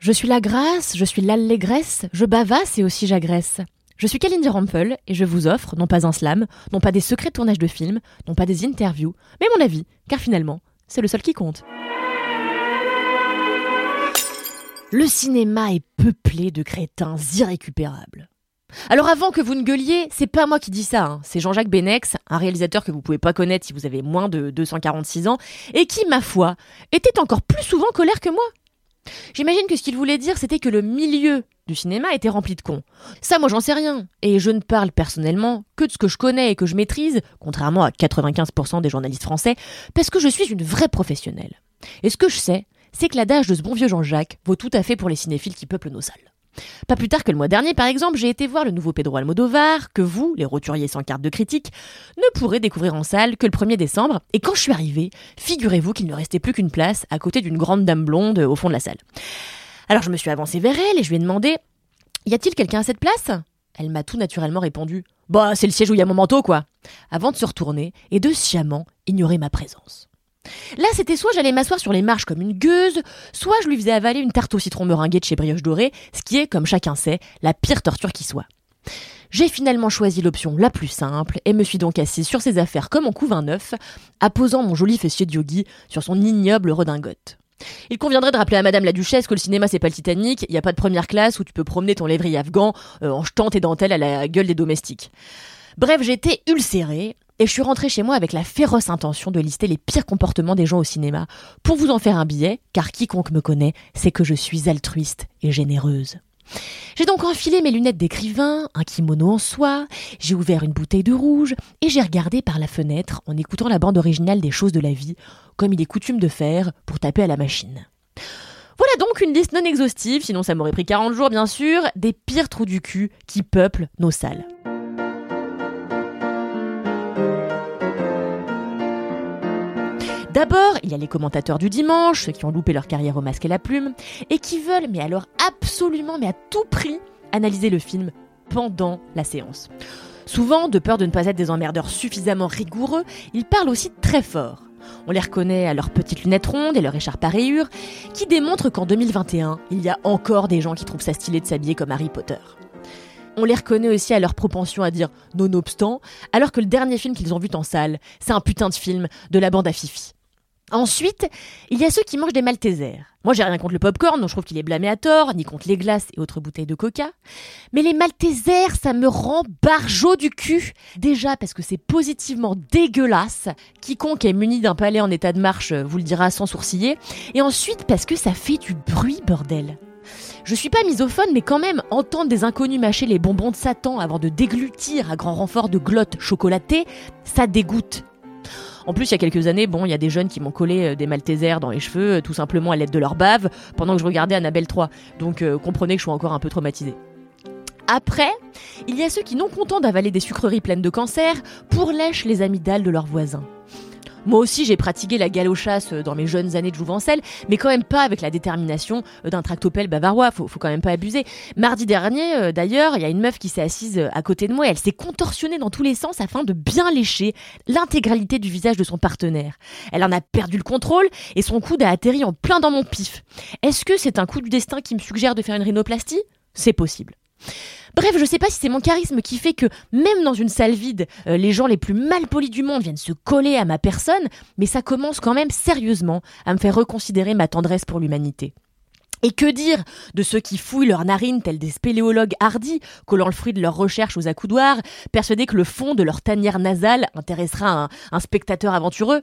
Je suis la grâce, je suis l'allégresse, je bavasse et aussi j'agresse. Je suis Kalindi Rampel et je vous offre non pas un slam, non pas des secrets de tournage de films, non pas des interviews, mais mon avis, car finalement, c'est le seul qui compte. Le cinéma est peuplé de crétins irrécupérables. Alors avant que vous ne gueuliez, c'est pas moi qui dis ça, hein. c'est Jean-Jacques Benex, un réalisateur que vous pouvez pas connaître si vous avez moins de 246 ans, et qui, ma foi, était encore plus souvent colère que moi. J'imagine que ce qu'il voulait dire, c'était que le milieu du cinéma était rempli de cons. Ça, moi, j'en sais rien. Et je ne parle personnellement que de ce que je connais et que je maîtrise, contrairement à 95% des journalistes français, parce que je suis une vraie professionnelle. Et ce que je sais, c'est que l'adage de ce bon vieux Jean-Jacques vaut tout à fait pour les cinéphiles qui peuplent nos salles. Pas plus tard que le mois dernier, par exemple, j'ai été voir le nouveau Pedro Almodovar, que vous, les roturiers sans carte de critique, ne pourrez découvrir en salle que le 1er décembre. Et quand je suis arrivée, figurez-vous qu'il ne restait plus qu'une place à côté d'une grande dame blonde au fond de la salle. Alors je me suis avancée vers elle et je lui ai demandé Y a-t-il quelqu'un à cette place? Elle m'a tout naturellement répondu Bah, c'est le siège où il y a mon manteau, quoi Avant de se retourner et de sciemment ignorer ma présence. Là, c'était soit j'allais m'asseoir sur les marches comme une gueuse, soit je lui faisais avaler une tarte au citron meringuée de chez Brioche Dorée, ce qui est, comme chacun sait, la pire torture qui soit. J'ai finalement choisi l'option la plus simple et me suis donc assise sur ses affaires comme en couve un neuf, apposant mon joli fessier de yogi sur son ignoble redingote. Il conviendrait de rappeler à Madame la Duchesse que le cinéma c'est pas le Titanic, il n'y a pas de première classe où tu peux promener ton lévrier afghan euh, en jetant tes dentelles à la gueule des domestiques. Bref, j'étais ulcérée et je suis rentrée chez moi avec la féroce intention de lister les pires comportements des gens au cinéma pour vous en faire un billet, car quiconque me connaît sait que je suis altruiste et généreuse. J'ai donc enfilé mes lunettes d'écrivain, un kimono en soie, j'ai ouvert une bouteille de rouge et j'ai regardé par la fenêtre en écoutant la bande originale des choses de la vie, comme il est coutume de faire pour taper à la machine. Voilà donc une liste non exhaustive, sinon ça m'aurait pris 40 jours bien sûr, des pires trous du cul qui peuplent nos salles. D'abord, il y a les commentateurs du dimanche, ceux qui ont loupé leur carrière au masque et la plume, et qui veulent, mais alors absolument, mais à tout prix, analyser le film pendant la séance. Souvent, de peur de ne pas être des emmerdeurs suffisamment rigoureux, ils parlent aussi très fort. On les reconnaît à leurs petites lunettes rondes et leur écharpe à rayures, qui démontrent qu'en 2021, il y a encore des gens qui trouvent ça stylé de s'habiller comme Harry Potter. On les reconnaît aussi à leur propension à dire nonobstant, alors que le dernier film qu'ils ont vu en salle, c'est un putain de film de la bande à Fifi. Ensuite, il y a ceux qui mangent des maltesers. Moi, j'ai rien contre le popcorn, donc je trouve qu'il est blâmé à tort, ni contre les glaces et autres bouteilles de coca. Mais les maltesers, ça me rend barjot du cul. Déjà parce que c'est positivement dégueulasse. Quiconque est muni d'un palais en état de marche vous le dira sans sourciller. Et ensuite parce que ça fait du bruit, bordel. Je suis pas misophone, mais quand même, entendre des inconnus mâcher les bonbons de Satan avant de déglutir à grand renfort de glotte chocolatée, ça dégoûte. En plus, il y a quelques années, bon, il y a des jeunes qui m'ont collé euh, des maltesers dans les cheveux, euh, tout simplement à l'aide de leur bave, pendant que je regardais Annabelle 3. Donc euh, comprenez que je suis encore un peu traumatisée. Après, il y a ceux qui, non contents d'avaler des sucreries pleines de cancer, pourlèchent les amygdales de leurs voisins. Moi aussi, j'ai pratiqué la galochasse dans mes jeunes années de jouvencelle, mais quand même pas avec la détermination d'un tractopelle bavarois, faut, faut quand même pas abuser. Mardi dernier, euh, d'ailleurs, il y a une meuf qui s'est assise euh, à côté de moi et elle s'est contorsionnée dans tous les sens afin de bien lécher l'intégralité du visage de son partenaire. Elle en a perdu le contrôle et son coude a atterri en plein dans mon pif. Est-ce que c'est un coup du destin qui me suggère de faire une rhinoplastie? C'est possible. Bref, je sais pas si c'est mon charisme qui fait que même dans une salle vide, euh, les gens les plus mal polis du monde viennent se coller à ma personne, mais ça commence quand même sérieusement à me faire reconsidérer ma tendresse pour l'humanité. Et que dire de ceux qui fouillent leurs narines tels des spéléologues hardis, collant le fruit de leurs recherches aux accoudoirs, persuadés que le fond de leur tanière nasale intéressera un spectateur aventureux?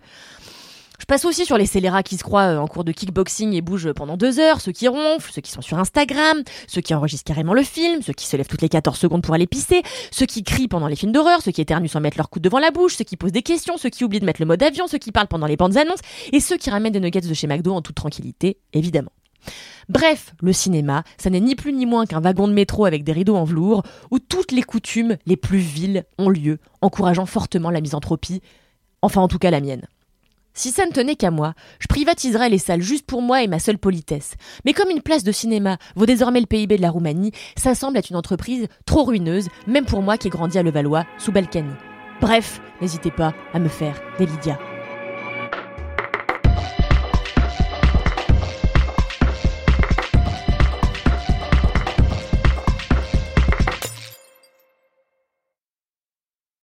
Je passe aussi sur les scélérats qui se croient euh, en cours de kickboxing et bougent pendant deux heures, ceux qui ronflent, ceux qui sont sur Instagram, ceux qui enregistrent carrément le film, ceux qui se lèvent toutes les 14 secondes pour aller pisser, ceux qui crient pendant les films d'horreur, ceux qui éternuent sans mettre leur coude devant la bouche, ceux qui posent des questions, ceux qui oublient de mettre le mode avion, ceux qui parlent pendant les bandes annonces, et ceux qui ramènent des nuggets de chez McDo en toute tranquillité, évidemment. Bref, le cinéma, ça n'est ni plus ni moins qu'un wagon de métro avec des rideaux en velours, où toutes les coutumes les plus viles ont lieu, encourageant fortement la misanthropie, enfin en tout cas la mienne. Si ça ne tenait qu'à moi, je privatiserais les salles juste pour moi et ma seule politesse. Mais comme une place de cinéma vaut désormais le PIB de la Roumanie, ça semble être une entreprise trop ruineuse, même pour moi qui ai grandi à Levallois, sous Balkany. Bref, n'hésitez pas à me faire des Lydia.